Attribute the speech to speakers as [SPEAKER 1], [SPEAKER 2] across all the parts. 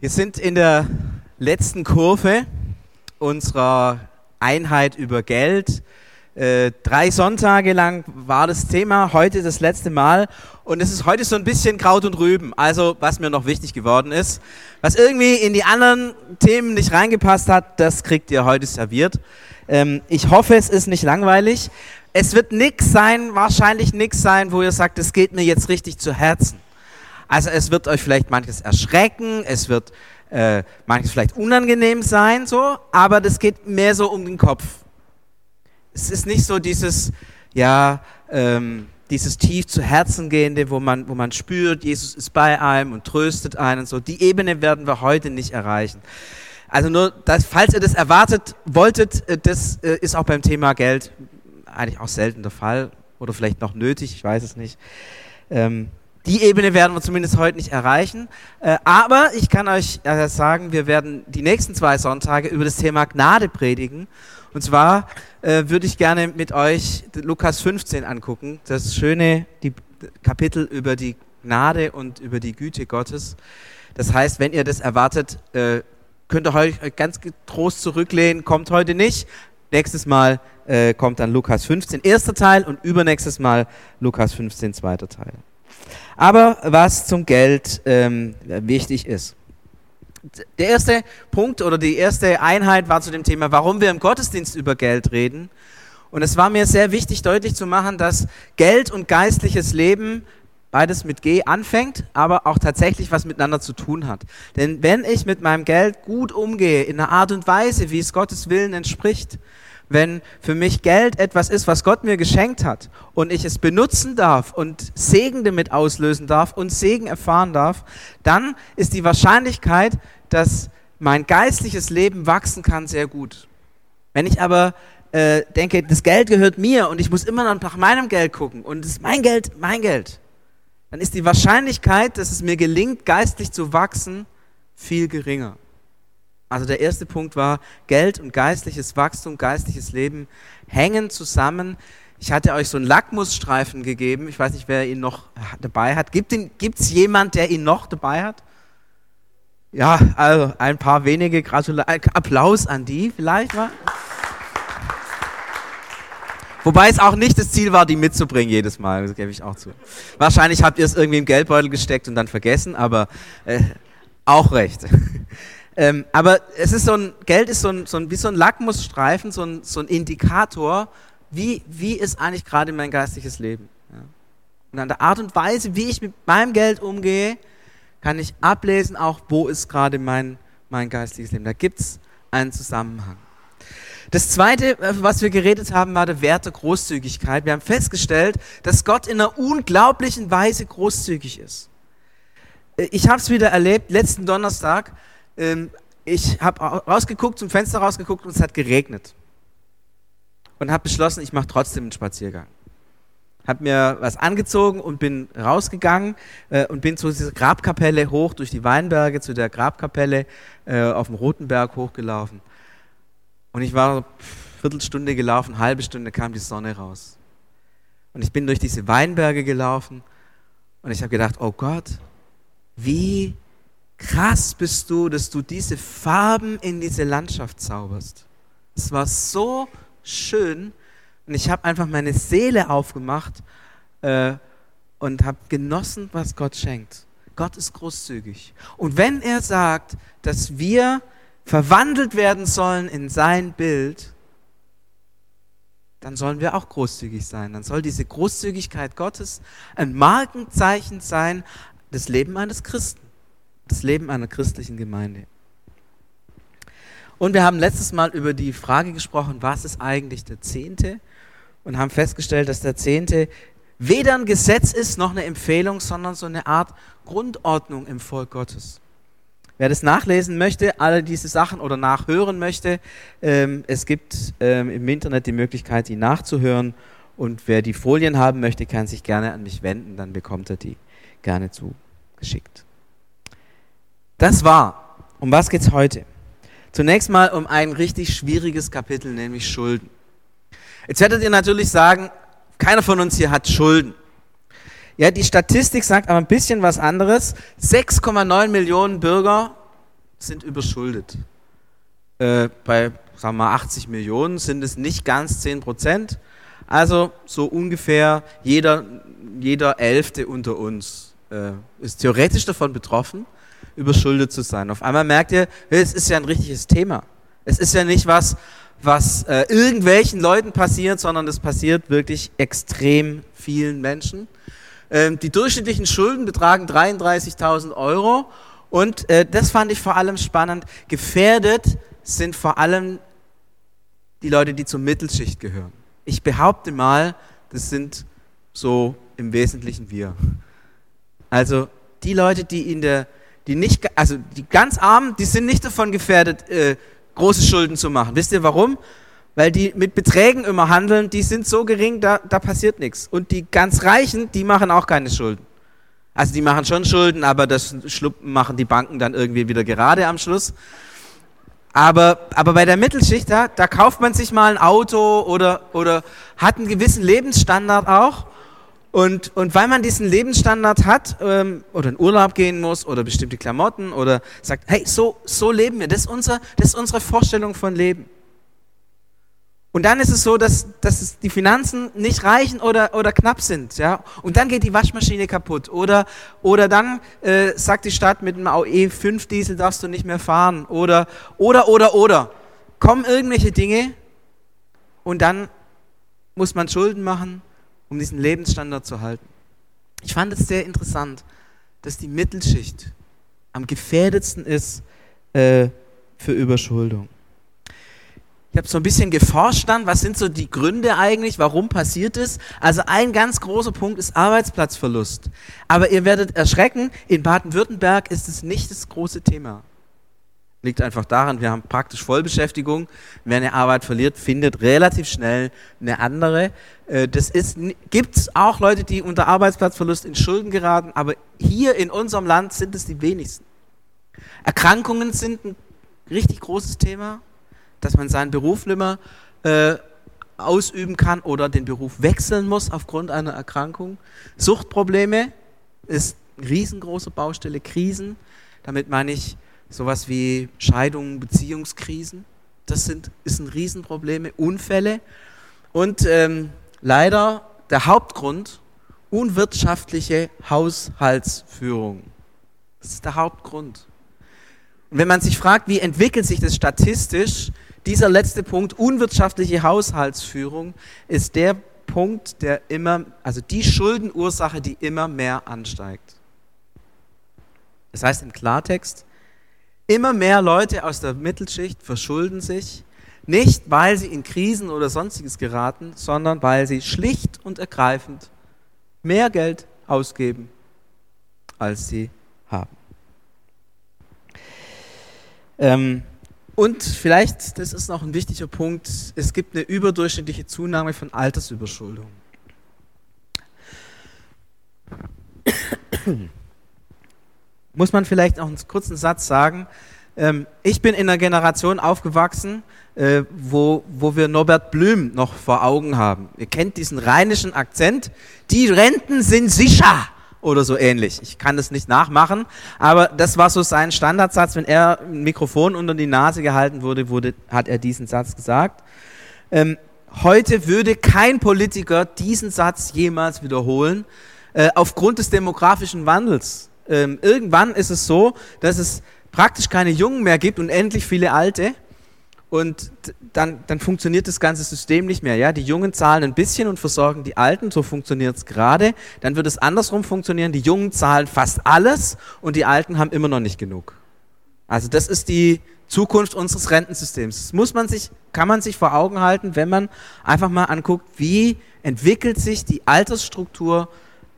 [SPEAKER 1] Wir sind in der letzten Kurve unserer Einheit über Geld. Äh, drei Sonntage lang war das Thema, heute das letzte Mal. Und es ist heute so ein bisschen Kraut und Rüben. Also, was mir noch wichtig geworden ist. Was irgendwie in die anderen Themen nicht reingepasst hat, das kriegt ihr heute serviert. Ähm, ich hoffe, es ist nicht langweilig. Es wird nichts sein, wahrscheinlich nichts sein, wo ihr sagt, es geht mir jetzt richtig zu Herzen. Also es wird euch vielleicht manches erschrecken, es wird äh, manches vielleicht unangenehm sein, so, aber das geht mehr so um den Kopf. Es ist nicht so dieses, ja, ähm, dieses tief zu Herzen gehende, wo man, wo man spürt, Jesus ist bei einem und tröstet einen. So, die Ebene werden wir heute nicht erreichen. Also nur, dass, falls ihr das erwartet wolltet, äh, das äh, ist auch beim Thema Geld eigentlich auch selten der Fall oder vielleicht noch nötig, ich weiß es nicht. Ähm, die Ebene werden wir zumindest heute nicht erreichen. Äh, aber ich kann euch äh, sagen, wir werden die nächsten zwei Sonntage über das Thema Gnade predigen. Und zwar äh, würde ich gerne mit euch Lukas 15 angucken. Das schöne Kapitel über die Gnade und über die Güte Gottes. Das heißt, wenn ihr das erwartet, könnt ihr euch ganz getrost zurücklehnen. Kommt heute nicht. Nächstes Mal kommt dann Lukas 15, erster Teil und übernächstes Mal Lukas 15, zweiter Teil. Aber was zum Geld ähm, wichtig ist. Der erste Punkt oder die erste Einheit war zu dem Thema, warum wir im Gottesdienst über Geld reden. Und es war mir sehr wichtig, deutlich zu machen, dass Geld und geistliches Leben beides mit G anfängt, aber auch tatsächlich was miteinander zu tun hat. Denn wenn ich mit meinem Geld gut umgehe, in einer Art und Weise, wie es Gottes Willen entspricht, wenn für mich Geld etwas ist, was Gott mir geschenkt hat und ich es benutzen darf und Segen damit auslösen darf und Segen erfahren darf, dann ist die Wahrscheinlichkeit, dass mein geistliches Leben wachsen kann, sehr gut. Wenn ich aber äh, denke, das Geld gehört mir und ich muss immer noch nach meinem Geld gucken und es ist mein Geld, mein Geld, dann ist die Wahrscheinlichkeit, dass es mir gelingt, geistlich zu wachsen, viel geringer. Also der erste Punkt war, Geld und geistliches Wachstum, geistliches Leben hängen zusammen. Ich hatte euch so einen Lackmusstreifen gegeben. Ich weiß nicht, wer ihn noch dabei hat. Gibt es jemand, der ihn noch dabei hat? Ja, also ein paar wenige Gratulation. Applaus an die vielleicht mal. Wobei es auch nicht das Ziel war, die mitzubringen jedes Mal, das gebe ich auch zu. Wahrscheinlich habt ihr es irgendwie im Geldbeutel gesteckt und dann vergessen, aber äh, auch recht. Ähm, aber es ist so ein, Geld ist so ein, so ein, wie so ein Lackmusstreifen, so ein, so ein Indikator, wie, wie ist eigentlich gerade mein geistliches Leben. Ja. Und an der Art und Weise, wie ich mit meinem Geld umgehe, kann ich ablesen, auch wo ist gerade mein, mein geistliches Leben. Da gibt es einen Zusammenhang. Das zweite, äh, was wir geredet haben, war der Wert der Großzügigkeit. Wir haben festgestellt, dass Gott in einer unglaublichen Weise großzügig ist. Äh, ich habe es wieder erlebt, letzten Donnerstag ähm, ich habe rausgeguckt, zum Fenster rausgeguckt und es hat geregnet. Und habe beschlossen, ich mache trotzdem einen Spaziergang. Habe mir was angezogen und bin rausgegangen äh, und bin zu dieser Grabkapelle hoch, durch die Weinberge, zu der Grabkapelle äh, auf dem Rotenberg hochgelaufen. Und ich war eine Viertelstunde gelaufen, eine halbe Stunde kam die Sonne raus. Und ich bin durch diese Weinberge gelaufen und ich habe gedacht, oh Gott, wie krass bist du, dass du diese Farben in diese Landschaft zauberst. Es war so schön und ich habe einfach meine Seele aufgemacht äh, und habe genossen, was Gott schenkt. Gott ist großzügig. Und wenn er sagt, dass wir verwandelt werden sollen in sein Bild, dann sollen wir auch großzügig sein. Dann soll diese Großzügigkeit Gottes ein Markenzeichen sein des Lebens eines Christen das Leben einer christlichen Gemeinde. Und wir haben letztes Mal über die Frage gesprochen, was ist eigentlich der Zehnte? Und haben festgestellt, dass der Zehnte weder ein Gesetz ist noch eine Empfehlung, sondern so eine Art Grundordnung im Volk Gottes. Wer das nachlesen möchte, alle diese Sachen oder nachhören möchte, ähm, es gibt ähm, im Internet die Möglichkeit, die nachzuhören. Und wer die Folien haben möchte, kann sich gerne an mich wenden, dann bekommt er die gerne zugeschickt. Das war. Um was geht's heute? Zunächst mal um ein richtig schwieriges Kapitel, nämlich Schulden. Jetzt werdet ihr natürlich sagen, keiner von uns hier hat Schulden. Ja, die Statistik sagt aber ein bisschen was anderes. 6,9 Millionen Bürger sind überschuldet. Äh, bei sagen wir mal 80 Millionen sind es nicht ganz 10 Prozent. Also so ungefähr jeder, jeder Elfte unter uns äh, ist theoretisch davon betroffen, überschuldet zu sein. Auf einmal merkt ihr, es ist ja ein richtiges Thema. Es ist ja nicht was, was äh, irgendwelchen Leuten passiert, sondern es passiert wirklich extrem vielen Menschen. Ähm, die durchschnittlichen Schulden betragen 33.000 Euro und äh, das fand ich vor allem spannend. Gefährdet sind vor allem die Leute, die zur Mittelschicht gehören. Ich behaupte mal, das sind so im Wesentlichen wir. Also die Leute, die in der, die nicht, also die ganz Armen, die sind nicht davon gefährdet, äh, große Schulden zu machen. Wisst ihr warum? Weil die mit Beträgen immer handeln, die sind so gering, da, da passiert nichts. Und die ganz Reichen, die machen auch keine Schulden. Also die machen schon Schulden, aber das machen die Banken dann irgendwie wieder gerade am Schluss. Aber, aber bei der Mittelschicht, da, da kauft man sich mal ein Auto oder, oder hat einen gewissen Lebensstandard auch. Und, und weil man diesen Lebensstandard hat ähm, oder in Urlaub gehen muss oder bestimmte Klamotten oder sagt, hey, so, so leben wir, das ist, unser, das ist unsere Vorstellung von Leben. Und dann ist es so, dass, dass die Finanzen nicht reichen oder, oder knapp sind. Ja? Und dann geht die Waschmaschine kaputt. Oder, oder dann äh, sagt die Stadt, mit einem AOE 5 Diesel darfst du nicht mehr fahren. Oder, oder, oder, oder. Kommen irgendwelche Dinge und dann muss man Schulden machen um diesen Lebensstandard zu halten. Ich fand es sehr interessant, dass die Mittelschicht am gefährdetsten ist äh, für Überschuldung. Ich habe so ein bisschen geforscht dann, was sind so die Gründe eigentlich, warum passiert es. Also ein ganz großer Punkt ist Arbeitsplatzverlust. Aber ihr werdet erschrecken, in Baden-Württemberg ist es nicht das große Thema. Liegt einfach daran, wir haben praktisch Vollbeschäftigung. Wer eine Arbeit verliert, findet relativ schnell eine andere. Äh, das gibt es auch Leute, die unter Arbeitsplatzverlust in Schulden geraten, aber hier in unserem Land sind es die wenigsten. Erkrankungen sind ein richtig großes Thema, dass man seinen Beruf nicht mehr äh, ausüben kann oder den Beruf wechseln muss aufgrund einer Erkrankung. Suchtprobleme ist eine riesengroße Baustelle, Krisen. Damit meine ich sowas wie Scheidungen, Beziehungskrisen. Das sind, sind Riesenprobleme, Unfälle und ähm, leider der Hauptgrund, unwirtschaftliche Haushaltsführung. Das ist der Hauptgrund. Und wenn man sich fragt, wie entwickelt sich das statistisch, dieser letzte Punkt, unwirtschaftliche Haushaltsführung, ist der Punkt, der immer, also die Schuldenursache, die immer mehr ansteigt. Das heißt im Klartext, Immer mehr Leute aus der Mittelschicht verschulden sich, nicht weil sie in Krisen oder sonstiges geraten, sondern weil sie schlicht und ergreifend mehr Geld ausgeben, als sie haben. Ähm, und vielleicht, das ist noch ein wichtiger Punkt, es gibt eine überdurchschnittliche Zunahme von Altersüberschuldung muss man vielleicht auch einen kurzen Satz sagen. Ähm, ich bin in einer Generation aufgewachsen, äh, wo, wo wir Norbert Blüm noch vor Augen haben. Ihr kennt diesen rheinischen Akzent. Die Renten sind sicher oder so ähnlich. Ich kann das nicht nachmachen, aber das war so sein Standardsatz. Wenn er ein Mikrofon unter die Nase gehalten wurde, wurde hat er diesen Satz gesagt. Ähm, heute würde kein Politiker diesen Satz jemals wiederholen, äh, aufgrund des demografischen Wandels ähm, irgendwann ist es so, dass es praktisch keine Jungen mehr gibt und endlich viele Alte. Und dann, dann funktioniert das ganze System nicht mehr. Ja? Die Jungen zahlen ein bisschen und versorgen die Alten, so funktioniert es gerade. Dann wird es andersrum funktionieren. Die Jungen zahlen fast alles und die Alten haben immer noch nicht genug. Also das ist die Zukunft unseres Rentensystems. Das muss man sich, kann man sich vor Augen halten, wenn man einfach mal anguckt, wie entwickelt sich die Altersstruktur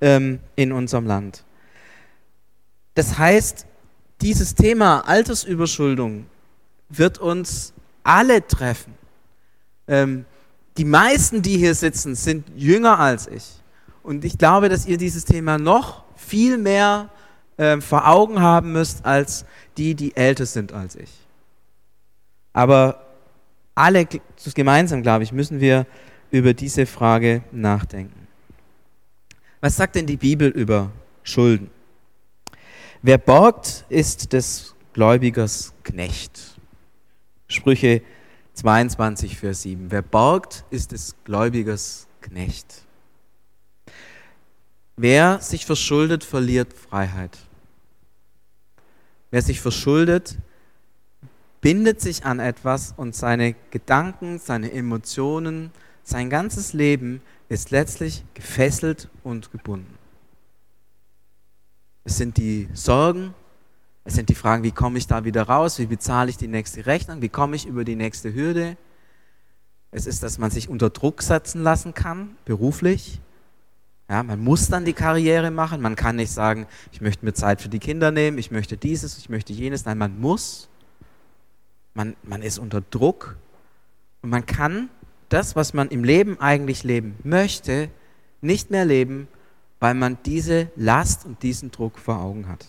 [SPEAKER 1] ähm, in unserem Land. Das heißt, dieses Thema Altersüberschuldung wird uns alle treffen. Ähm, die meisten, die hier sitzen, sind jünger als ich. Und ich glaube, dass ihr dieses Thema noch viel mehr äh, vor Augen haben müsst als die, die älter sind als ich. Aber alle gemeinsam, glaube ich, müssen wir über diese Frage nachdenken. Was sagt denn die Bibel über Schulden? Wer borgt, ist des Gläubigers Knecht. Sprüche 22, Vers 7. Wer borgt, ist des Gläubigers Knecht. Wer sich verschuldet, verliert Freiheit. Wer sich verschuldet, bindet sich an etwas und seine Gedanken, seine Emotionen, sein ganzes Leben ist letztlich gefesselt und gebunden. Es sind die Sorgen, es sind die Fragen, wie komme ich da wieder raus, wie bezahle ich die nächste Rechnung, wie komme ich über die nächste Hürde. Es ist, dass man sich unter Druck setzen lassen kann, beruflich. Ja, man muss dann die Karriere machen. Man kann nicht sagen, ich möchte mir Zeit für die Kinder nehmen, ich möchte dieses, ich möchte jenes. Nein, man muss. Man, man ist unter Druck. Und man kann das, was man im Leben eigentlich leben möchte, nicht mehr leben, weil man diese Last und diesen Druck vor Augen hat.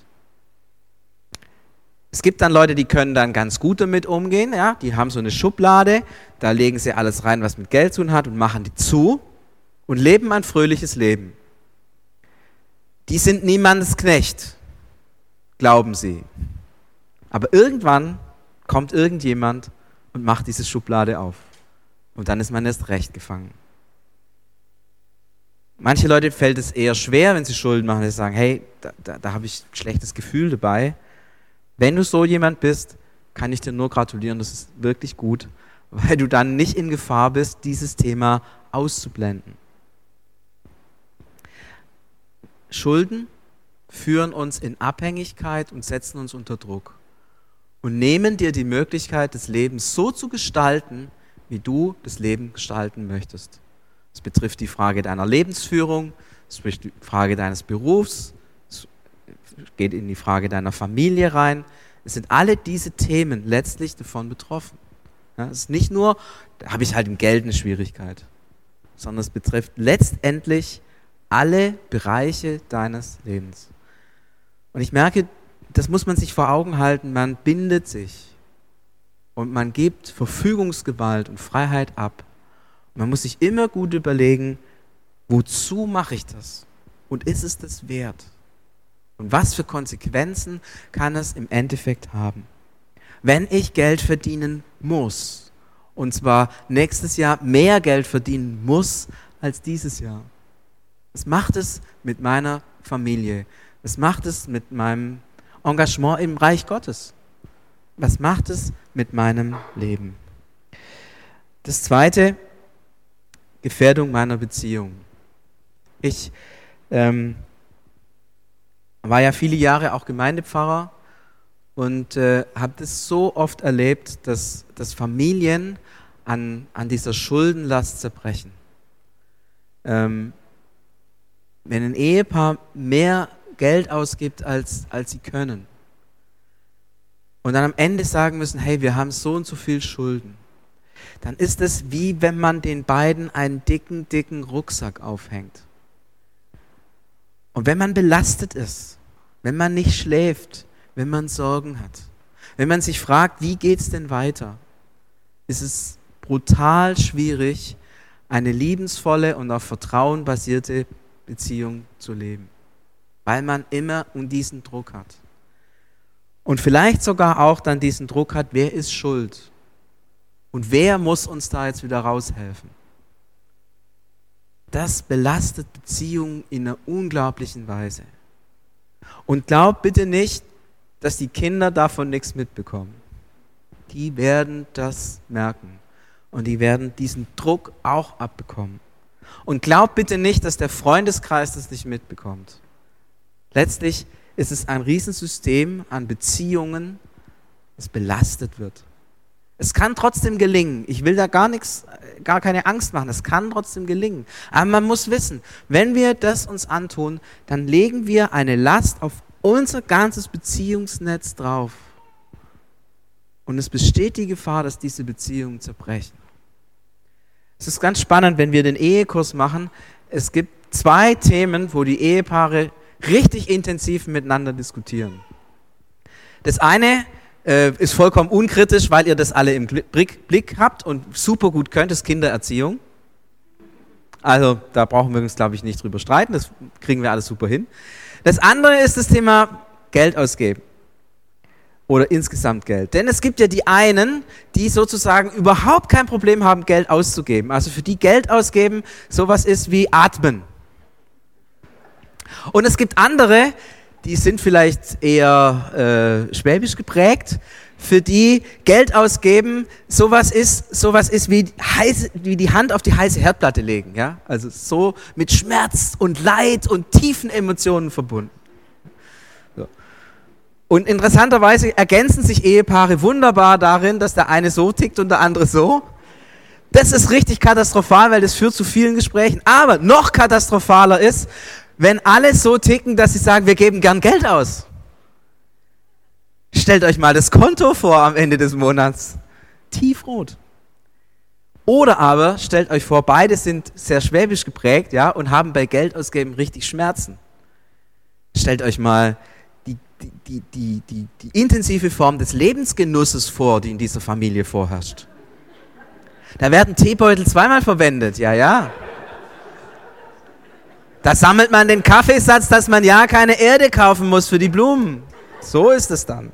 [SPEAKER 1] Es gibt dann Leute, die können dann ganz gut damit umgehen, ja, die haben so eine Schublade, da legen sie alles rein, was mit Geld zu tun hat und machen die zu und leben ein fröhliches Leben. Die sind niemandes Knecht, glauben sie. Aber irgendwann kommt irgendjemand und macht diese Schublade auf. Und dann ist man erst recht gefangen. Manche Leute fällt es eher schwer, wenn sie Schulden machen, sie sagen, hey, da, da, da habe ich ein schlechtes Gefühl dabei. Wenn du so jemand bist, kann ich dir nur gratulieren, das ist wirklich gut, weil du dann nicht in Gefahr bist, dieses Thema auszublenden. Schulden führen uns in Abhängigkeit und setzen uns unter Druck und nehmen dir die Möglichkeit, das Leben so zu gestalten, wie du das Leben gestalten möchtest. Es betrifft die Frage deiner Lebensführung, es betrifft die Frage deines Berufs, geht in die Frage deiner Familie rein. Es sind alle diese Themen letztlich davon betroffen. Ja, es ist nicht nur, da habe ich halt im Geld eine Schwierigkeit, sondern es betrifft letztendlich alle Bereiche deines Lebens. Und ich merke, das muss man sich vor Augen halten, man bindet sich und man gibt Verfügungsgewalt und Freiheit ab. Man muss sich immer gut überlegen, wozu mache ich das? Und ist es das wert? Und was für Konsequenzen kann es im Endeffekt haben? Wenn ich Geld verdienen muss, und zwar nächstes Jahr mehr Geld verdienen muss als dieses Jahr. Was macht es mit meiner Familie? Was macht es mit meinem Engagement im Reich Gottes? Was macht es mit meinem Leben? Das zweite, Gefährdung meiner Beziehung. Ich ähm, war ja viele Jahre auch Gemeindepfarrer und äh, habe das so oft erlebt, dass, dass Familien an, an dieser Schuldenlast zerbrechen. Ähm, wenn ein Ehepaar mehr Geld ausgibt, als, als sie können, und dann am Ende sagen müssen, hey, wir haben so und so viel Schulden, dann ist es wie wenn man den beiden einen dicken, dicken Rucksack aufhängt. Und wenn man belastet ist, wenn man nicht schläft, wenn man Sorgen hat, wenn man sich fragt, wie geht es denn weiter, ist es brutal schwierig, eine liebensvolle und auf Vertrauen basierte Beziehung zu leben, weil man immer diesen Druck hat. Und vielleicht sogar auch dann diesen Druck hat, wer ist schuld? Und wer muss uns da jetzt wieder raushelfen? das belastet Beziehungen in einer unglaublichen Weise. Und glaub bitte nicht, dass die Kinder davon nichts mitbekommen. Die werden das merken und die werden diesen Druck auch abbekommen. Und glaub bitte nicht, dass der Freundeskreis das nicht mitbekommt. Letztlich ist es ein Riesensystem an Beziehungen, das belastet wird. Es kann trotzdem gelingen. Ich will da gar nichts, gar keine Angst machen. Es kann trotzdem gelingen. Aber man muss wissen, wenn wir das uns antun, dann legen wir eine Last auf unser ganzes Beziehungsnetz drauf. Und es besteht die Gefahr, dass diese Beziehungen zerbrechen. Es ist ganz spannend, wenn wir den Ehekurs machen. Es gibt zwei Themen, wo die Ehepaare richtig intensiv miteinander diskutieren. Das eine äh, ist vollkommen unkritisch, weil ihr das alle im Blick, habt und super gut könnt, ist Kindererziehung. Also da brauchen wir uns, glaube ich, nicht drüber streiten, das kriegen wir alles super hin. Das andere ist das Thema Geld ausgeben. oder insgesamt Geld. Denn es gibt ja die einen, die sozusagen überhaupt kein Problem haben, Geld auszugeben. Also für die Geld ausgeben sowas ist wie atmen. Und es gibt andere, die sind vielleicht eher äh, schwäbisch geprägt, für die Geld ausgeben sowas ist, sowas ist wie, heiß, wie die Hand auf die heiße Herdplatte legen. Ja? Also so mit Schmerz und Leid und tiefen Emotionen verbunden. Und interessanterweise ergänzen sich Ehepaare wunderbar darin, dass der eine so tickt und der andere so. Das ist richtig katastrophal, weil das führt zu vielen Gesprächen. Aber noch katastrophaler ist, wenn alle so ticken, dass sie sagen, wir geben gern Geld aus. Stellt euch mal das Konto vor am Ende des Monats. Tiefrot. Oder aber stellt euch vor, beide sind sehr schwäbisch geprägt, ja, und haben bei Geld ausgeben richtig Schmerzen. Stellt euch mal die, die, die, die intensive Form des Lebensgenusses vor, die in dieser Familie vorherrscht. Da werden Teebeutel zweimal verwendet, ja, ja. Da sammelt man den Kaffeesatz, dass man ja keine Erde kaufen muss für die Blumen. So ist es dann.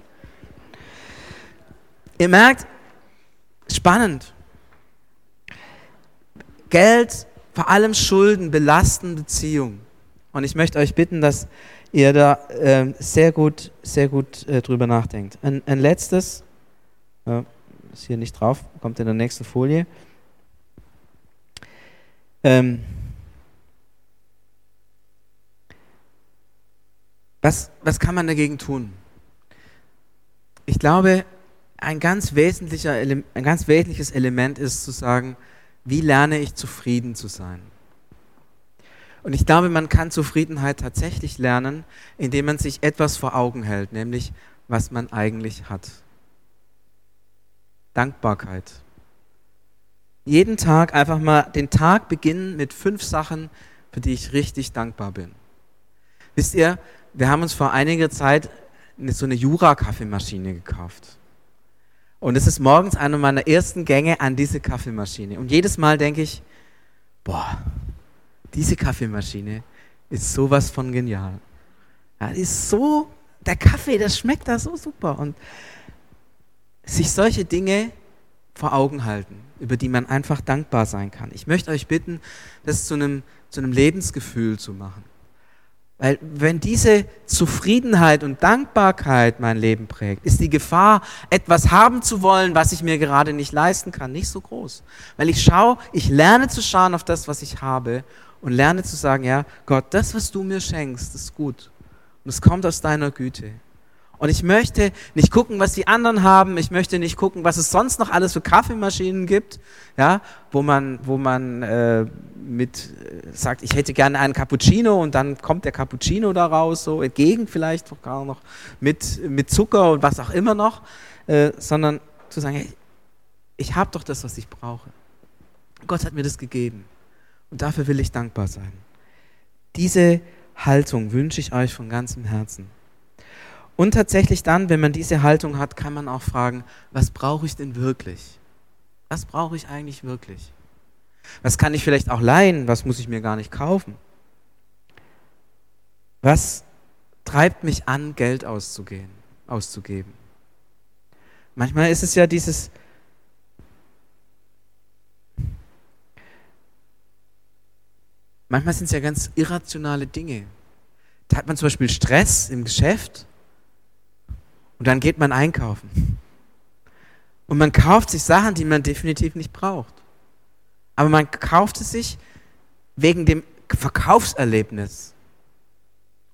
[SPEAKER 1] Ihr merkt, spannend. Geld, vor allem Schulden, belasten Beziehungen. Und ich möchte euch bitten, dass ihr da äh, sehr gut, sehr gut äh, drüber nachdenkt. Ein, ein letztes, äh, ist hier nicht drauf, kommt in der nächsten Folie. Ähm, was, was kann man dagegen tun? Ich glaube, ein ganz, wesentlicher, ein ganz wesentliches Element ist zu sagen, wie lerne ich zufrieden zu sein? Und ich glaube, man kann Zufriedenheit tatsächlich lernen, indem man sich etwas vor Augen hält, nämlich was man eigentlich hat. Dankbarkeit. Jeden Tag einfach mal den Tag beginnen mit fünf Sachen, für die ich richtig dankbar bin. Wisst ihr, wir haben uns vor einiger Zeit so eine Jura-Kaffeemaschine gekauft. Und es ist morgens eine meiner ersten Gänge an diese Kaffeemaschine. Und jedes Mal denke ich, boah, diese Kaffeemaschine ist sowas von genial. Ja, ist so, der Kaffee, das schmeckt da so super. Und sich solche Dinge vor Augen halten, über die man einfach dankbar sein kann. Ich möchte euch bitten, das zu einem, zu einem Lebensgefühl zu machen. Weil wenn diese Zufriedenheit und Dankbarkeit mein Leben prägt, ist die Gefahr, etwas haben zu wollen, was ich mir gerade nicht leisten kann, nicht so groß. Weil ich schaue, ich lerne zu schauen auf das, was ich habe und lerne zu sagen, ja, Gott, das, was du mir schenkst, ist gut. Und es kommt aus deiner Güte. Und ich möchte nicht gucken, was die anderen haben. Ich möchte nicht gucken, was es sonst noch alles für Kaffeemaschinen gibt, ja, wo man, wo man äh, mit äh, sagt, ich hätte gerne einen Cappuccino und dann kommt der Cappuccino da raus, so entgegen vielleicht sogar noch mit, mit Zucker und was auch immer noch, äh, sondern zu sagen, hey, ich habe doch das, was ich brauche. Gott hat mir das gegeben. Und dafür will ich dankbar sein. Diese Haltung wünsche ich euch von ganzem Herzen. Und tatsächlich dann, wenn man diese Haltung hat, kann man auch fragen, was brauche ich denn wirklich? Was brauche ich eigentlich wirklich? Was kann ich vielleicht auch leihen? Was muss ich mir gar nicht kaufen? Was treibt mich an, Geld auszugehen, auszugeben? Manchmal ist es ja dieses, Manchmal sind es ja ganz irrationale Dinge. Da hat man zum Beispiel Stress im Geschäft und dann geht man einkaufen. Und man kauft sich Sachen, die man definitiv nicht braucht. Aber man kauft es sich wegen dem Verkaufserlebnis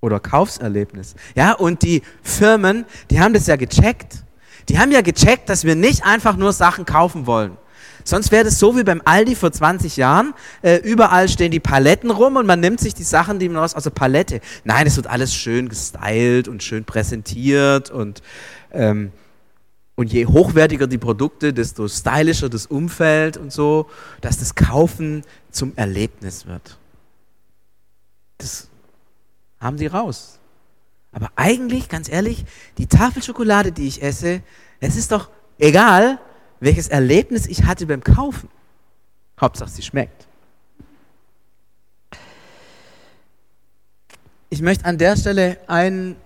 [SPEAKER 1] oder Kaufserlebnis. Ja, und die Firmen, die haben das ja gecheckt. Die haben ja gecheckt, dass wir nicht einfach nur Sachen kaufen wollen. Sonst wäre das so wie beim Aldi vor 20 Jahren. Äh, überall stehen die Paletten rum und man nimmt sich die Sachen, die man aus, also Palette. Nein, es wird alles schön gestylt und schön präsentiert und, ähm, und je hochwertiger die Produkte, desto stylischer das Umfeld und so, dass das Kaufen zum Erlebnis wird. Das haben sie raus. Aber eigentlich, ganz ehrlich, die Tafel Schokolade, die ich esse, es ist doch egal, welches Erlebnis ich hatte beim Kaufen. Hauptsache, sie schmeckt. Ich möchte an der Stelle einen,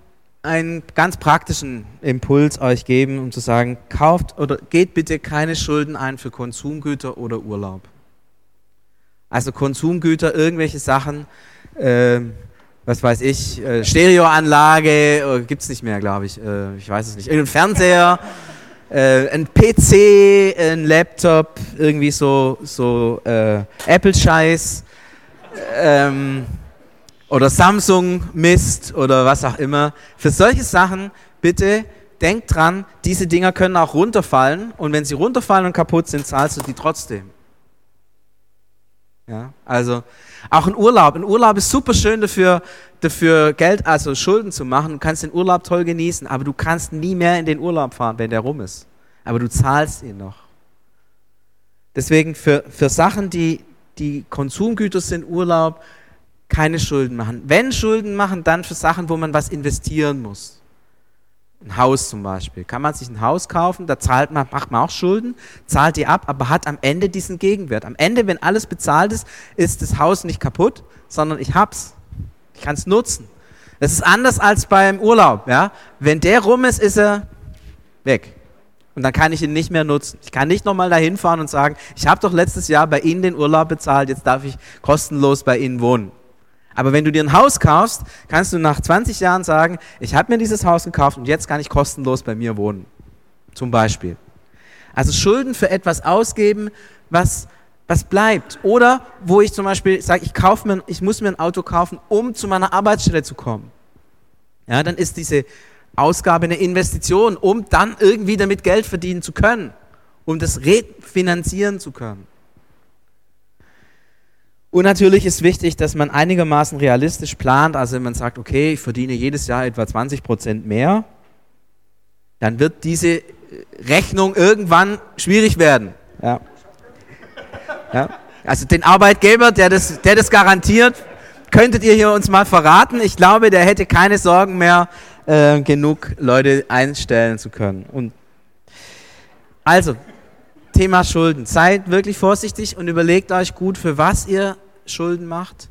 [SPEAKER 1] einen ganz praktischen Impuls euch geben, um zu sagen, kauft oder geht bitte keine Schulden ein für Konsumgüter oder Urlaub. Also Konsumgüter, irgendwelche Sachen, äh, was weiß ich, äh, Stereoanlage, äh, gibt es nicht mehr, glaube ich, äh, ich weiß es nicht, irgendein Fernseher, äh, ein PC, ein Laptop, irgendwie so, so äh, Apple-Scheiß. Ähm, oder Samsung Mist oder was auch immer. Für solche Sachen bitte denkt dran, diese Dinger können auch runterfallen und wenn sie runterfallen und kaputt sind, zahlst du die trotzdem. Ja, also auch ein Urlaub. Ein Urlaub ist super schön dafür, dafür Geld, also Schulden zu machen. Du kannst den Urlaub toll genießen, aber du kannst nie mehr in den Urlaub fahren, wenn der rum ist. Aber du zahlst ihn noch. Deswegen für, für Sachen, die, die Konsumgüter sind, Urlaub, keine Schulden machen. Wenn Schulden machen, dann für Sachen, wo man was investieren muss. Ein Haus zum Beispiel. Kann man sich ein Haus kaufen, da zahlt man, macht man auch Schulden, zahlt die ab, aber hat am Ende diesen Gegenwert. Am Ende, wenn alles bezahlt ist, ist das Haus nicht kaputt, sondern ich hab's. Ich kann es nutzen. Das ist anders als beim Urlaub. Ja? Wenn der rum ist, ist er weg. Und dann kann ich ihn nicht mehr nutzen. Ich kann nicht nochmal dahin fahren und sagen, ich habe doch letztes Jahr bei Ihnen den Urlaub bezahlt, jetzt darf ich kostenlos bei Ihnen wohnen. Aber wenn du dir ein Haus kaufst, kannst du nach 20 Jahren sagen, ich habe mir dieses Haus gekauft und jetzt kann ich kostenlos bei mir wohnen. Zum Beispiel. Also Schulden für etwas ausgeben, was, was bleibt. Oder wo ich zum Beispiel sage, ich, ich muss mir ein Auto kaufen, um zu meiner Arbeitsstelle zu kommen. Ja, dann ist diese Ausgabe eine Investition, um dann irgendwie damit Geld verdienen zu können, um das refinanzieren zu können. Und natürlich ist wichtig, dass man einigermaßen realistisch plant. Also wenn man sagt, okay, ich verdiene jedes Jahr etwa 20 Prozent mehr, dann wird diese Rechnung irgendwann schwierig werden. Ja. Ja. Also den Arbeitgeber, der das, der das garantiert, könntet ihr hier uns mal verraten. Ich glaube, der hätte keine Sorgen mehr, äh, genug Leute einstellen zu können. Und also, Thema Schulden. Seid wirklich vorsichtig und überlegt euch gut, für was ihr Schulden macht.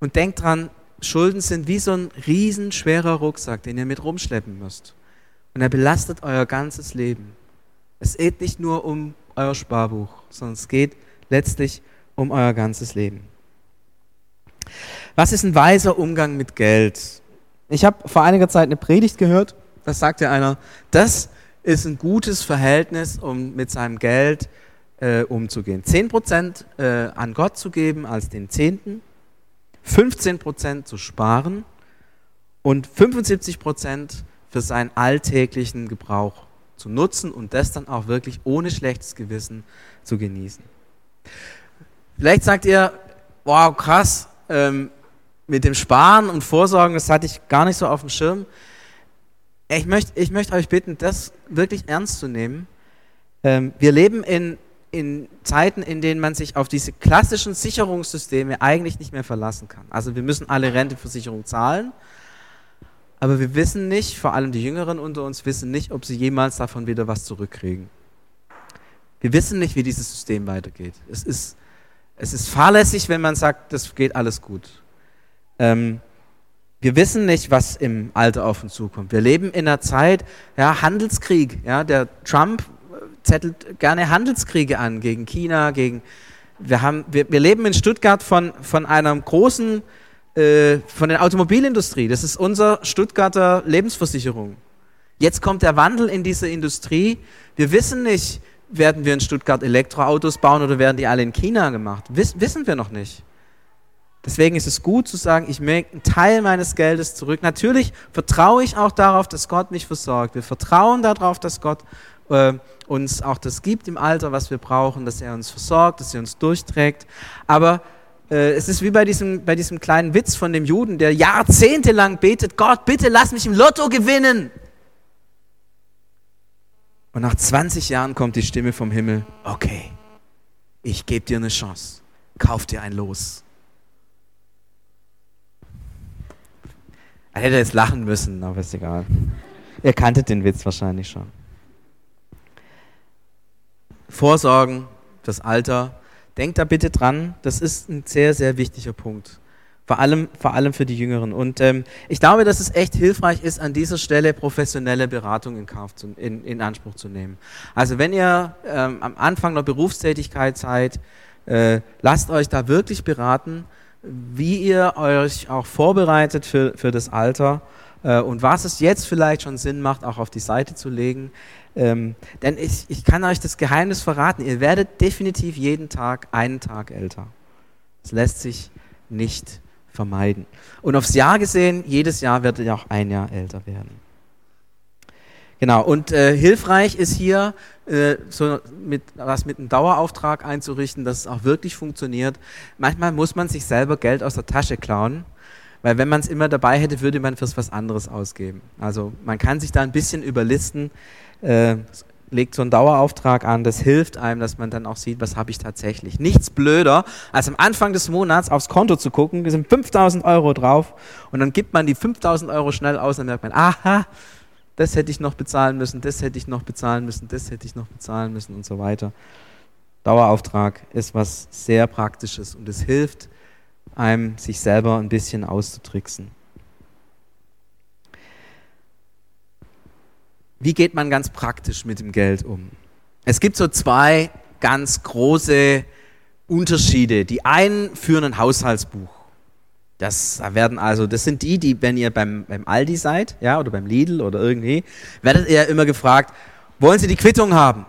[SPEAKER 1] Und denkt dran, Schulden sind wie so ein riesenschwerer Rucksack, den ihr mit rumschleppen müsst. Und er belastet euer ganzes Leben. Es geht nicht nur um euer Sparbuch, sondern es geht letztlich um euer ganzes Leben. Was ist ein weiser Umgang mit Geld? Ich habe vor einiger Zeit eine Predigt gehört, da sagte einer, das ist ein gutes Verhältnis, um mit seinem Geld äh, umzugehen. 10% äh, an Gott zu geben als den Zehnten, 15% zu sparen und 75% für seinen alltäglichen Gebrauch zu nutzen und das dann auch wirklich ohne schlechtes Gewissen zu genießen. Vielleicht sagt ihr, wow, krass, ähm, mit dem Sparen und Vorsorgen, das hatte ich gar nicht so auf dem Schirm. Ich möchte, ich möchte euch bitten, das wirklich ernst zu nehmen. Ähm, wir leben in, in Zeiten, in denen man sich auf diese klassischen Sicherungssysteme eigentlich nicht mehr verlassen kann. Also wir müssen alle Renteversicherung zahlen, aber wir wissen nicht, vor allem die Jüngeren unter uns wissen nicht, ob sie jemals davon wieder was zurückkriegen. Wir wissen nicht, wie dieses System weitergeht. Es ist, es ist fahrlässig, wenn man sagt, das geht alles gut. Ähm, wir wissen nicht, was im Alter auf uns zukommt. Wir leben in einer Zeit, ja, Handelskrieg. Ja, der Trump zettelt gerne Handelskriege an gegen China, gegen. Wir, haben, wir, wir leben in Stuttgart von, von einer großen, äh, von der Automobilindustrie. Das ist unser Stuttgarter Lebensversicherung. Jetzt kommt der Wandel in diese Industrie. Wir wissen nicht, werden wir in Stuttgart Elektroautos bauen oder werden die alle in China gemacht? Wiss, wissen wir noch nicht. Deswegen ist es gut zu sagen, ich möchte einen Teil meines Geldes zurück. Natürlich vertraue ich auch darauf, dass Gott mich versorgt. Wir vertrauen darauf, dass Gott äh, uns auch das gibt im Alter, was wir brauchen, dass er uns versorgt, dass er uns durchträgt. Aber äh, es ist wie bei diesem, bei diesem kleinen Witz von dem Juden, der jahrzehntelang betet, Gott, bitte lass mich im Lotto gewinnen. Und nach 20 Jahren kommt die Stimme vom Himmel, okay, ich gebe dir eine Chance, kauf dir ein Los. Er hätte jetzt lachen müssen, aber ist egal. Ihr kanntet den Witz wahrscheinlich schon. Vorsorgen, das Alter. Denkt da bitte dran, das ist ein sehr, sehr wichtiger Punkt. Vor allem, vor allem für die Jüngeren. Und ähm, ich glaube, dass es echt hilfreich ist, an dieser Stelle professionelle Beratung in, Kauf zu, in, in Anspruch zu nehmen. Also wenn ihr ähm, am Anfang der Berufstätigkeit seid, äh, lasst euch da wirklich beraten, wie ihr euch auch vorbereitet für, für das Alter äh, und was es jetzt vielleicht schon Sinn macht, auch auf die Seite zu legen. Ähm, denn ich, ich kann euch das Geheimnis verraten, ihr werdet definitiv jeden Tag einen Tag älter. Es lässt sich nicht vermeiden. Und aufs Jahr gesehen, jedes Jahr werdet ihr auch ein Jahr älter werden. Genau, und äh, hilfreich ist hier, äh, so mit, was mit einem Dauerauftrag einzurichten, dass es auch wirklich funktioniert. Manchmal muss man sich selber Geld aus der Tasche klauen, weil wenn man es immer dabei hätte, würde man fürs was anderes ausgeben. Also man kann sich da ein bisschen überlisten, äh, legt so einen Dauerauftrag an, das hilft einem, dass man dann auch sieht, was habe ich tatsächlich. Nichts blöder, als am Anfang des Monats aufs Konto zu gucken, da sind 5000 Euro drauf und dann gibt man die 5000 Euro schnell aus und dann merkt man, aha, das hätte ich noch bezahlen müssen, das hätte ich noch bezahlen müssen, das hätte ich noch bezahlen müssen und so weiter. Dauerauftrag ist was sehr Praktisches und es hilft einem, sich selber ein bisschen auszutricksen. wie geht man ganz praktisch mit dem Geld um? Es gibt so zwei ganz große Unterschiede. Die einen führen ein Haushaltsbuch. Das werden also, das sind die, die, wenn ihr beim, beim Aldi seid, ja, oder beim Lidl oder irgendwie, werdet ihr immer gefragt, wollen Sie die Quittung haben?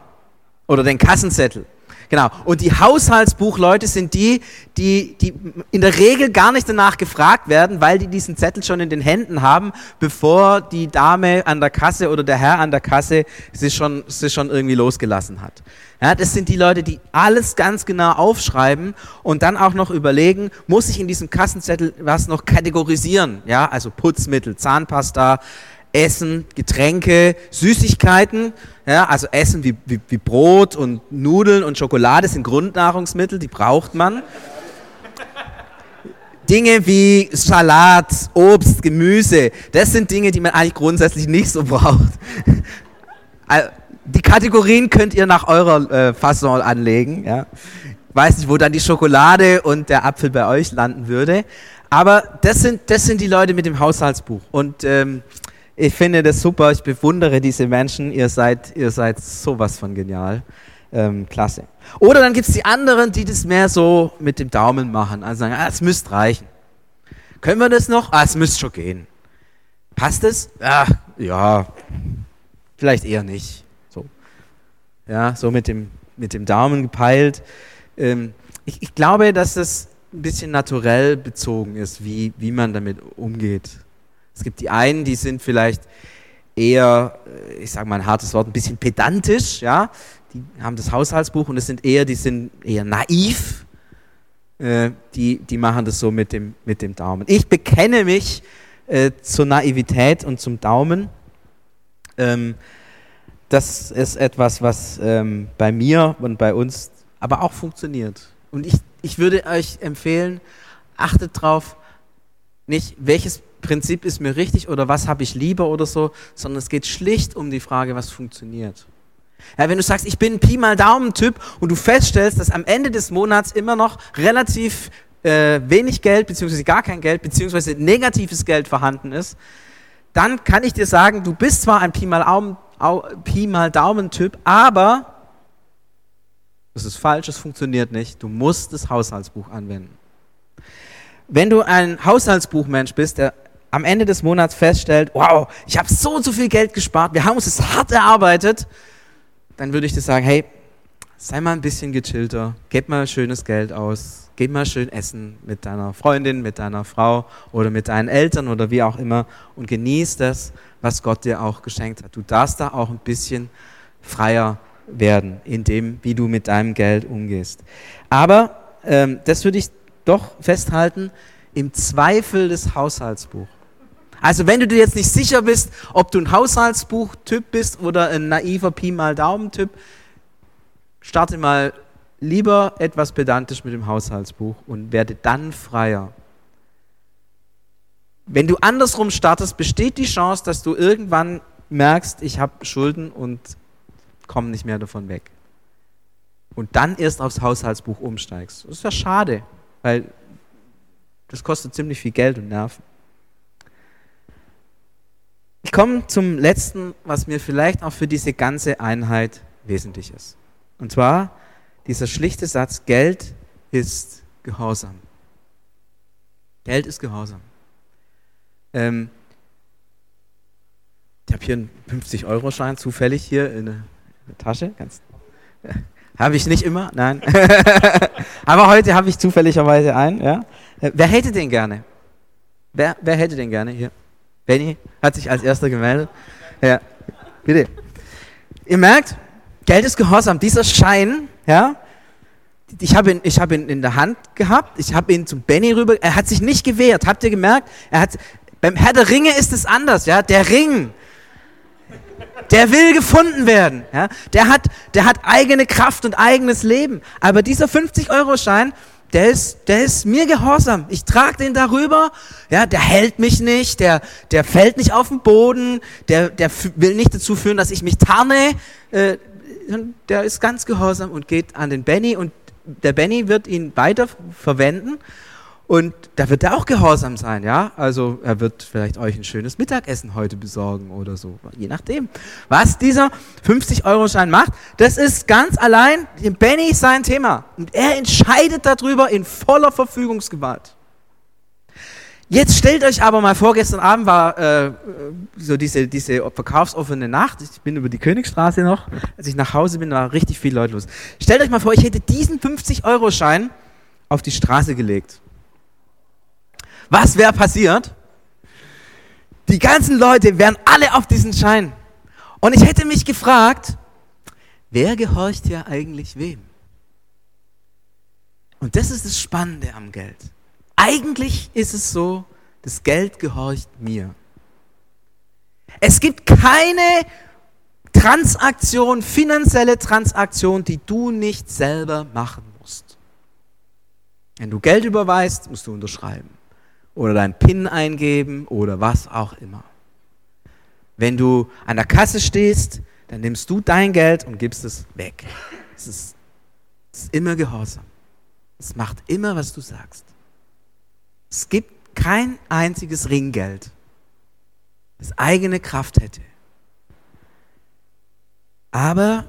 [SPEAKER 1] Oder den Kassenzettel? Genau. Und die Haushaltsbuchleute sind die, die, die in der Regel gar nicht danach gefragt werden, weil die diesen Zettel schon in den Händen haben, bevor die Dame an der Kasse oder der Herr an der Kasse sich schon, sich schon irgendwie losgelassen hat. Ja, das sind die Leute, die alles ganz genau aufschreiben und dann auch noch überlegen, muss ich in diesem Kassenzettel was noch kategorisieren? Ja, also Putzmittel, Zahnpasta, Essen, Getränke, Süßigkeiten. Ja, also Essen wie, wie, wie Brot und Nudeln und Schokolade sind Grundnahrungsmittel, die braucht man. Dinge wie Salat, Obst, Gemüse, das sind Dinge, die man eigentlich grundsätzlich nicht so braucht. Die Kategorien könnt ihr nach eurer äh, Fasson anlegen. Ja. Weiß nicht, wo dann die Schokolade und der Apfel bei euch landen würde. Aber das sind, das sind die Leute mit dem Haushaltsbuch. Und ähm, ich finde das super, ich bewundere diese Menschen, ihr seid, ihr seid sowas von genial. Ähm, klasse. Oder dann gibt es die anderen, die das mehr so mit dem Daumen machen, also sagen, ah, es müsste reichen. Können wir das noch? Ah, es müsste schon gehen. Passt es? Ah, ja, vielleicht eher nicht. So, ja, so mit dem, mit dem Daumen gepeilt. Ähm, ich, ich glaube, dass das ein bisschen naturell bezogen ist, wie, wie man damit umgeht. Es gibt die einen, die sind vielleicht eher, äh, ich sage mal ein hartes Wort, ein bisschen pedantisch, ja. Die haben das Haushaltsbuch und es sind eher, die sind eher naiv. Äh, die, die machen das so mit dem, mit dem Daumen. Ich bekenne mich äh, zur Naivität und zum Daumen. Ähm, das ist etwas, was ähm, bei mir und bei uns aber auch funktioniert. Und ich, ich würde euch empfehlen, achtet drauf, nicht welches Prinzip ist mir richtig oder was habe ich lieber oder so, sondern es geht schlicht um die Frage, was funktioniert. Ja, wenn du sagst, ich bin ein Pi mal Daumen-Typ und du feststellst, dass am Ende des Monats immer noch relativ äh, wenig Geld beziehungsweise gar kein Geld beziehungsweise negatives Geld vorhanden ist, dann kann ich dir sagen, du bist zwar ein Pi mal, Pi mal Daumen-Typ, aber das ist falsch, es funktioniert nicht. Du musst das Haushaltsbuch anwenden. Wenn du ein Haushaltsbuchmensch bist, der am Ende des Monats feststellt, wow, ich habe so und so viel Geld gespart, wir haben uns das hart erarbeitet, dann würde ich dir sagen, hey, sei mal ein bisschen gechillter, gib mal schönes Geld aus, gib mal schön Essen mit deiner Freundin, mit deiner Frau oder mit deinen Eltern oder wie auch immer und genieß das, was Gott dir auch geschenkt hat. Du darfst da auch ein bisschen freier werden in dem, wie du mit deinem Geld umgehst. Aber ähm, das würde ich doch festhalten, im Zweifel des Haushaltsbuch. Also wenn du dir jetzt nicht sicher bist, ob du ein Haushaltsbuch-Typ bist oder ein naiver Pi mal Daumen-Typ, starte mal lieber etwas pedantisch mit dem Haushaltsbuch und werde dann freier. Wenn du andersrum startest, besteht die Chance, dass du irgendwann merkst, ich habe Schulden und komme nicht mehr davon weg. Und dann erst aufs Haushaltsbuch umsteigst. Das ist ja schade, weil Das kostet ziemlich viel Geld und Nerven. Ich komme zum letzten, was mir vielleicht auch für diese ganze Einheit wesentlich ist. Und zwar dieser schlichte Satz, Geld ist Gehorsam. Geld ist Gehorsam. Ähm, ich habe hier einen 50-Euro-Schein zufällig hier in der Tasche. Ganz, ja. Habe ich nicht immer, nein. Aber heute habe ich zufälligerweise einen. Ja. Äh, wer hätte den gerne? Wer, wer hätte den gerne hier? Benny hat sich als erster gemeldet. Ja, bitte. Ihr merkt, Geld ist Gehorsam. Dieser Schein, ja, ich habe ihn, ich hab ihn in der Hand gehabt, ich habe ihn zum Benny rüber, er hat sich nicht gewehrt, habt ihr gemerkt? Er hat, beim Herr der Ringe ist es anders, ja, der Ring, der will gefunden werden, ja, der hat, der hat eigene Kraft und eigenes Leben, aber dieser 50-Euro-Schein, der ist, der ist mir gehorsam. Ich trage den darüber. Ja, der hält mich nicht, der, der fällt nicht auf den Boden, der, der will nicht dazu führen, dass ich mich tarne. Äh, der ist ganz gehorsam und geht an den Benny und der Benny wird ihn weiter verwenden und da wird er auch gehorsam sein, ja. Also er wird vielleicht euch ein schönes Mittagessen heute besorgen oder so, je nachdem. Was dieser 50-Euro-Schein macht, das ist ganz allein dem Benny sein Thema und er entscheidet darüber in voller Verfügungsgewalt. Jetzt stellt euch aber mal vor, gestern Abend war äh, so diese, diese verkaufsoffene Nacht. Ich bin über die Königstraße noch. Als ich nach Hause bin, war richtig viel Leute los. Stellt euch mal vor, ich hätte diesen 50-Euro-Schein auf die Straße gelegt. Was wäre passiert? Die ganzen Leute wären alle auf diesen Schein. Und ich hätte mich gefragt, wer gehorcht hier eigentlich wem? Und das ist das Spannende am Geld. Eigentlich ist es so, das Geld gehorcht mir. Es gibt keine Transaktion, finanzielle Transaktion, die du nicht selber machen musst. Wenn du Geld überweist, musst du unterschreiben oder dein PIN eingeben oder was auch immer. Wenn du an der Kasse stehst, dann nimmst du dein Geld und gibst es weg. Es ist, es ist immer Gehorsam. Es macht immer, was du sagst. Es gibt kein einziges Ringgeld, das eigene Kraft hätte. Aber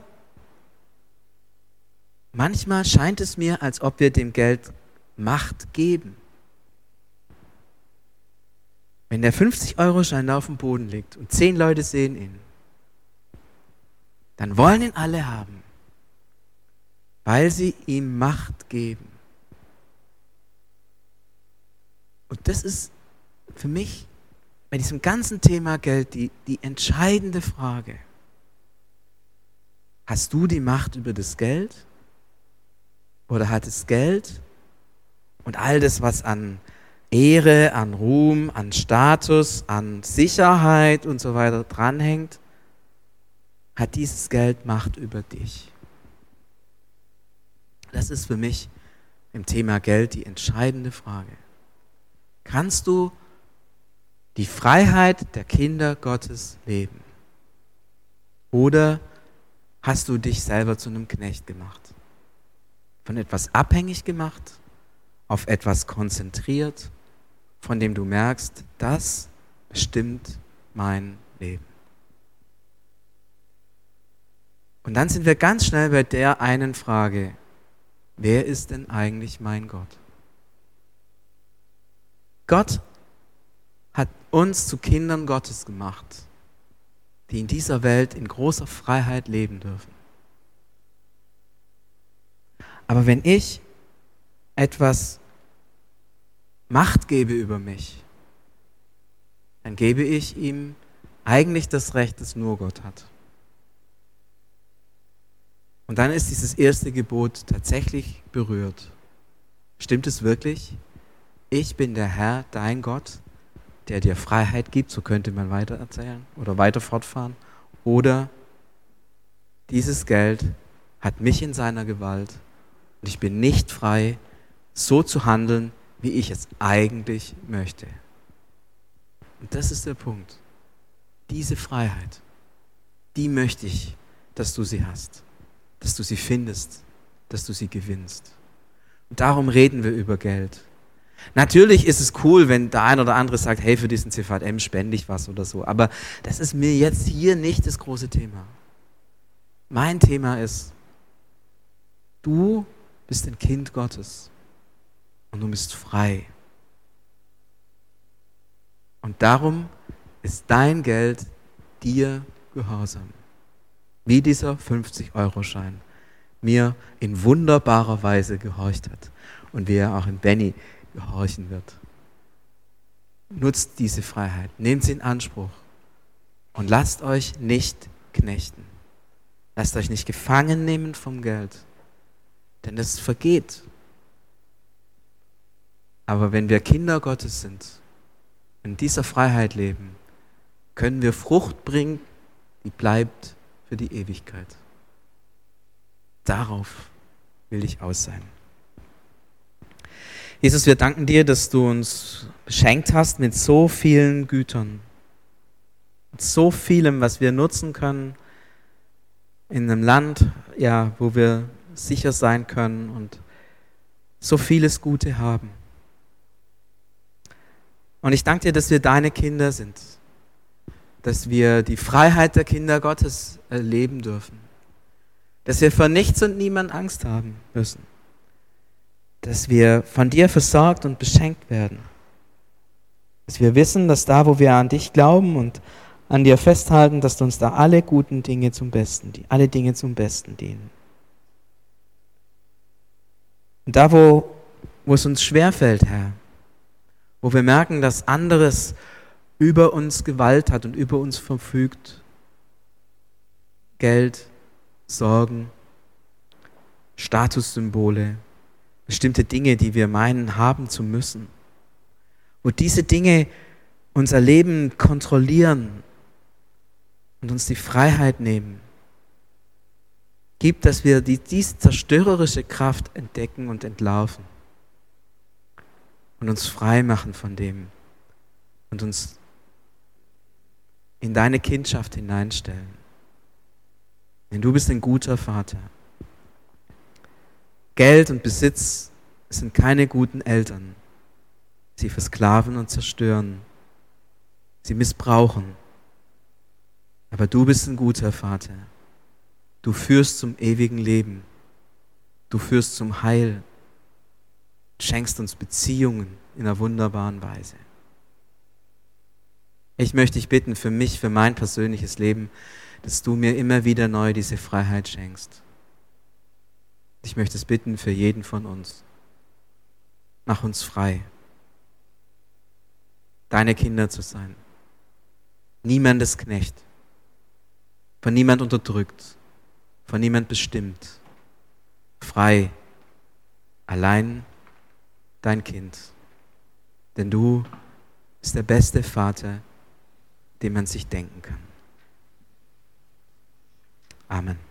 [SPEAKER 1] manchmal scheint es mir, als ob wir dem Geld Macht geben. Wenn der 50-Euro-Schein da auf dem Boden liegt und zehn Leute sehen ihn, dann wollen ihn alle haben, weil sie ihm Macht geben. Und das ist für mich bei diesem ganzen Thema Geld die, die entscheidende Frage. Hast du die Macht über das Geld? Oder hat es Geld und all das, was an Ehre, an Ruhm, an Status, an Sicherheit und so weiter dranhängt, hat dieses Geld Macht über dich? Das ist für mich im Thema Geld die entscheidende Frage. Kannst du die Freiheit der Kinder Gottes leben? Oder hast du dich selber zu einem Knecht gemacht? Von etwas abhängig gemacht, auf etwas konzentriert, von dem du merkst, das bestimmt mein Leben. Und dann sind wir ganz schnell bei der einen Frage, wer ist denn eigentlich mein Gott? Gott hat uns zu Kindern Gottes gemacht, die in dieser Welt in großer Freiheit leben dürfen. Aber wenn ich etwas Macht gebe über mich, dann gebe ich ihm eigentlich das Recht, das nur Gott hat. Und dann ist dieses erste Gebot tatsächlich berührt. Stimmt es wirklich? ich bin der Herr, dein Gott, der dir Freiheit gibt, so könnte man weiter erzählen oder weiter fortfahren. Oder dieses Geld hat mich in seiner Gewalt und ich bin nicht frei, so zu handeln, wie ich es eigentlich möchte. Und das ist der Punkt. Diese Freiheit, die möchte ich, dass du sie hast, dass du sie findest, dass du sie gewinnst. Und darum reden wir über Geld. Natürlich ist es cool, wenn der ein oder andere sagt, hey, für diesen CVM spende ich was oder so. Aber das ist mir jetzt hier nicht das große Thema. Mein Thema ist, du bist ein Kind Gottes und du bist frei. Und darum ist dein Geld dir gehorsam. Wie dieser 50-Euro-Schein mir in wunderbarer Weise gehorcht hat und wie er auch in Benny gehorchen wird. Nutzt diese Freiheit, nehmt sie in Anspruch und lasst euch nicht knechten. Lasst euch nicht gefangen nehmen vom Geld, denn es vergeht. Aber wenn wir Kinder Gottes sind, in dieser Freiheit leben, können wir Frucht bringen, die bleibt für die Ewigkeit. Darauf will ich aus sein. Jesus, wir danken dir, dass du uns beschenkt hast mit so vielen Gütern, mit so vielem, was wir nutzen können in einem Land, ja, wo wir sicher sein können und so vieles Gute haben. Und ich danke dir, dass wir deine Kinder sind, dass wir die Freiheit der Kinder Gottes erleben dürfen, dass wir vor nichts und niemand Angst haben müssen dass wir von dir versorgt und beschenkt werden. Dass wir wissen, dass da, wo wir an dich glauben und an dir festhalten, dass du uns da alle guten Dinge zum Besten, alle Dinge zum Besten dienen. Und da, wo, wo es uns schwerfällt, Herr, wo wir merken, dass anderes über uns Gewalt hat und über uns verfügt, Geld, Sorgen, Statussymbole, bestimmte Dinge, die wir meinen haben zu müssen. Wo diese Dinge unser Leben kontrollieren und uns die Freiheit nehmen. Gibt, dass wir die, diese zerstörerische Kraft entdecken und entlarven und uns frei machen von dem und uns in deine Kindschaft hineinstellen. Denn du bist ein guter Vater. Geld und Besitz sind keine guten Eltern. Sie versklaven und zerstören. Sie missbrauchen. Aber du bist ein guter Vater. Du führst zum ewigen Leben. Du führst zum Heil. Schenkst uns Beziehungen in einer wunderbaren Weise. Ich möchte dich bitten für mich, für mein persönliches Leben, dass du mir immer wieder neu diese Freiheit schenkst. Ich möchte es bitten für jeden von uns. Mach uns frei, deine Kinder zu sein. Niemandes Knecht, von niemand unterdrückt, von niemand bestimmt. Frei, allein dein Kind. Denn du bist der beste Vater, den man sich denken kann. Amen.